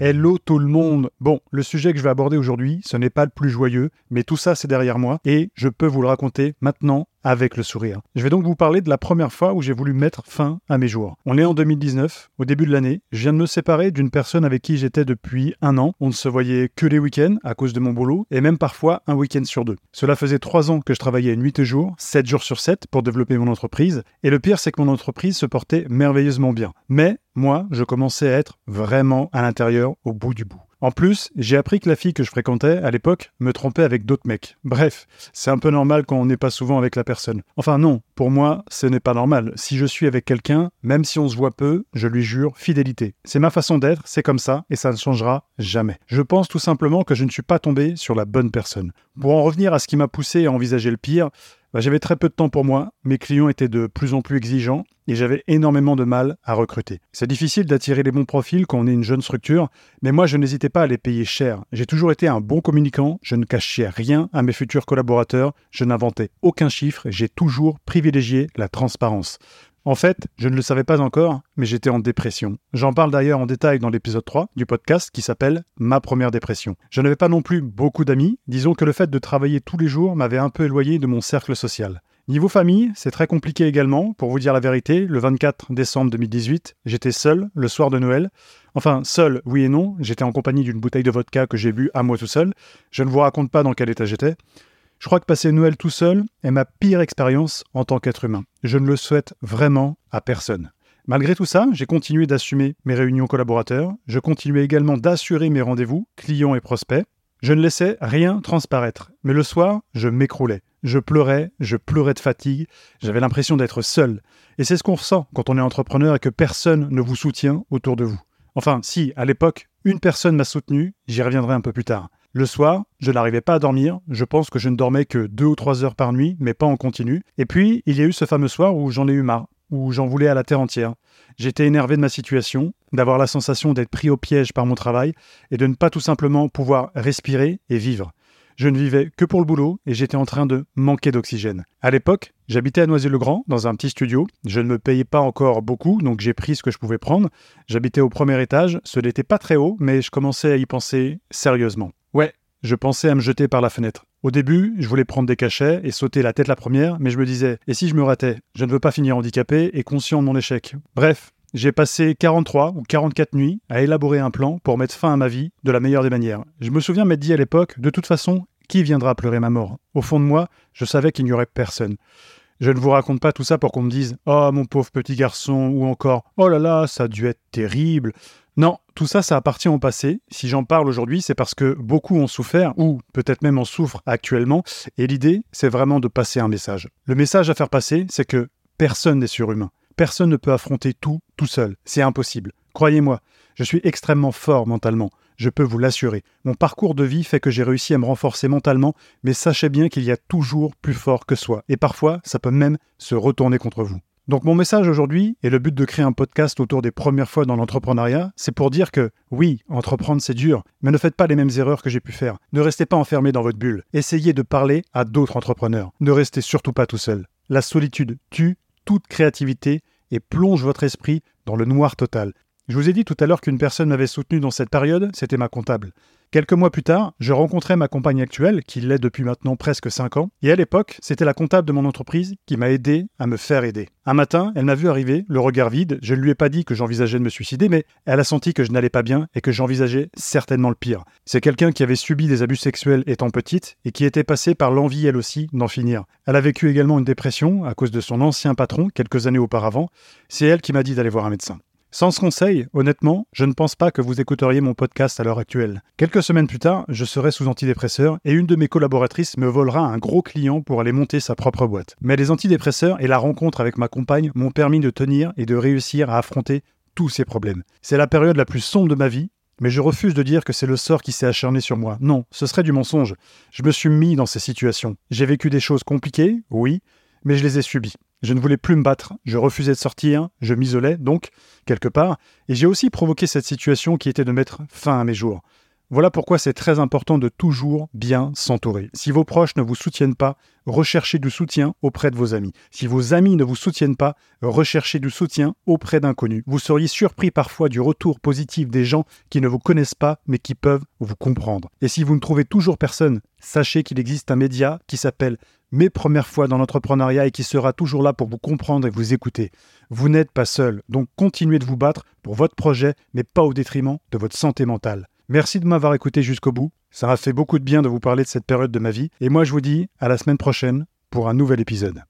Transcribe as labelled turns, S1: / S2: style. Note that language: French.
S1: Hello tout le monde. Bon, le sujet que je vais aborder aujourd'hui, ce n'est pas le plus joyeux, mais tout ça c'est derrière moi, et je peux vous le raconter maintenant avec le sourire. Je vais donc vous parler de la première fois où j'ai voulu mettre fin à mes jours. On est en 2019, au début de l'année, je viens de me séparer d'une personne avec qui j'étais depuis un an. On ne se voyait que les week-ends à cause de mon boulot, et même parfois un week-end sur deux. Cela faisait trois ans que je travaillais nuit et jour, 7 jours sur 7 pour développer mon entreprise, et le pire c'est que mon entreprise se portait merveilleusement bien. Mais moi, je commençais à être vraiment à l'intérieur, au bout du bout. En plus, j'ai appris que la fille que je fréquentais à l'époque me trompait avec d'autres mecs. Bref, c'est un peu normal quand on n'est pas souvent avec la personne. Enfin non, pour moi, ce n'est pas normal. Si je suis avec quelqu'un, même si on se voit peu, je lui jure fidélité. C'est ma façon d'être, c'est comme ça, et ça ne changera jamais. Je pense tout simplement que je ne suis pas tombé sur la bonne personne. Pour en revenir à ce qui m'a poussé à envisager le pire, bah, j'avais très peu de temps pour moi, mes clients étaient de plus en plus exigeants et j'avais énormément de mal à recruter. C'est difficile d'attirer les bons profils quand on est une jeune structure, mais moi je n'hésitais pas à les payer cher. J'ai toujours été un bon communicant, je ne cachais rien à mes futurs collaborateurs, je n'inventais aucun chiffre, j'ai toujours privilégié la transparence. En fait, je ne le savais pas encore, mais j'étais en dépression. J'en parle d'ailleurs en détail dans l'épisode 3 du podcast qui s'appelle Ma première dépression. Je n'avais pas non plus beaucoup d'amis, disons que le fait de travailler tous les jours m'avait un peu éloigné de mon cercle social. Niveau famille, c'est très compliqué également. Pour vous dire la vérité, le 24 décembre 2018, j'étais seul le soir de Noël. Enfin, seul, oui et non. J'étais en compagnie d'une bouteille de vodka que j'ai bu à moi tout seul. Je ne vous raconte pas dans quel état j'étais. Je crois que passer Noël tout seul est ma pire expérience en tant qu'être humain. Je ne le souhaite vraiment à personne. Malgré tout ça, j'ai continué d'assumer mes réunions collaborateurs, je continuais également d'assurer mes rendez-vous, clients et prospects. Je ne laissais rien transparaître, mais le soir, je m'écroulais. Je pleurais, je pleurais de fatigue, j'avais l'impression d'être seul. Et c'est ce qu'on ressent quand on est entrepreneur et que personne ne vous soutient autour de vous. Enfin, si, à l'époque, une personne m'a soutenu, j'y reviendrai un peu plus tard. Le soir, je n'arrivais pas à dormir, je pense que je ne dormais que deux ou trois heures par nuit, mais pas en continu. Et puis, il y a eu ce fameux soir où j'en ai eu marre, où j'en voulais à la terre entière. J'étais énervé de ma situation, d'avoir la sensation d'être pris au piège par mon travail, et de ne pas tout simplement pouvoir respirer et vivre. Je ne vivais que pour le boulot et j'étais en train de manquer d'oxygène. À l'époque, j'habitais à Noisy-le-Grand, dans un petit studio. Je ne me payais pas encore beaucoup, donc j'ai pris ce que je pouvais prendre. J'habitais au premier étage, ce n'était pas très haut, mais je commençais à y penser sérieusement. Ouais, je pensais à me jeter par la fenêtre. Au début, je voulais prendre des cachets et sauter la tête la première, mais je me disais, et si je me ratais? Je ne veux pas finir handicapé et conscient de mon échec. Bref, j'ai passé 43 ou 44 nuits à élaborer un plan pour mettre fin à ma vie de la meilleure des manières. Je me souviens m'être dit à l'époque, de toute façon, qui viendra pleurer ma mort? Au fond de moi, je savais qu'il n'y aurait personne. Je ne vous raconte pas tout ça pour qu'on me dise Oh mon pauvre petit garçon ou encore Oh là là, ça a dû être terrible. Non, tout ça, ça appartient au passé. Si j'en parle aujourd'hui, c'est parce que beaucoup ont souffert, ou peut-être même en souffrent actuellement, et l'idée, c'est vraiment de passer un message. Le message à faire passer, c'est que personne n'est surhumain. Personne ne peut affronter tout tout seul. C'est impossible. Croyez-moi, je suis extrêmement fort mentalement. Je peux vous l'assurer. Mon parcours de vie fait que j'ai réussi à me renforcer mentalement, mais sachez bien qu'il y a toujours plus fort que soi. Et parfois, ça peut même se retourner contre vous. Donc mon message aujourd'hui, et le but de créer un podcast autour des premières fois dans l'entrepreneuriat, c'est pour dire que oui, entreprendre c'est dur, mais ne faites pas les mêmes erreurs que j'ai pu faire. Ne restez pas enfermé dans votre bulle. Essayez de parler à d'autres entrepreneurs. Ne restez surtout pas tout seul. La solitude tue toute créativité et plonge votre esprit dans le noir total. Je vous ai dit tout à l'heure qu'une personne m'avait soutenu dans cette période, c'était ma comptable. Quelques mois plus tard, je rencontrais ma compagne actuelle, qui l'est depuis maintenant presque 5 ans, et à l'époque, c'était la comptable de mon entreprise qui m'a aidé à me faire aider. Un matin, elle m'a vu arriver, le regard vide, je ne lui ai pas dit que j'envisageais de me suicider, mais elle a senti que je n'allais pas bien et que j'envisageais certainement le pire. C'est quelqu'un qui avait subi des abus sexuels étant petite et qui était passée par l'envie elle aussi d'en finir. Elle a vécu également une dépression à cause de son ancien patron quelques années auparavant. C'est elle qui m'a dit d'aller voir un médecin. Sans ce conseil, honnêtement, je ne pense pas que vous écouteriez mon podcast à l'heure actuelle. Quelques semaines plus tard, je serai sous antidépresseur et une de mes collaboratrices me volera un gros client pour aller monter sa propre boîte. Mais les antidépresseurs et la rencontre avec ma compagne m'ont permis de tenir et de réussir à affronter tous ces problèmes. C'est la période la plus sombre de ma vie, mais je refuse de dire que c'est le sort qui s'est acharné sur moi. Non, ce serait du mensonge. Je me suis mis dans ces situations. J'ai vécu des choses compliquées, oui, mais je les ai subies. Je ne voulais plus me battre, je refusais de sortir, je m'isolais donc, quelque part, et j'ai aussi provoqué cette situation qui était de mettre fin à mes jours. Voilà pourquoi c'est très important de toujours bien s'entourer. Si vos proches ne vous soutiennent pas, recherchez du soutien auprès de vos amis. Si vos amis ne vous soutiennent pas, recherchez du soutien auprès d'inconnus. Vous seriez surpris parfois du retour positif des gens qui ne vous connaissent pas mais qui peuvent vous comprendre. Et si vous ne trouvez toujours personne, sachez qu'il existe un média qui s'appelle Mes premières fois dans l'entrepreneuriat et qui sera toujours là pour vous comprendre et vous écouter. Vous n'êtes pas seul, donc continuez de vous battre pour votre projet mais pas au détriment de votre santé mentale. Merci de m'avoir écouté jusqu'au bout. Ça m'a fait beaucoup de bien de vous parler de cette période de ma vie. Et moi, je vous dis à la semaine prochaine pour un nouvel épisode.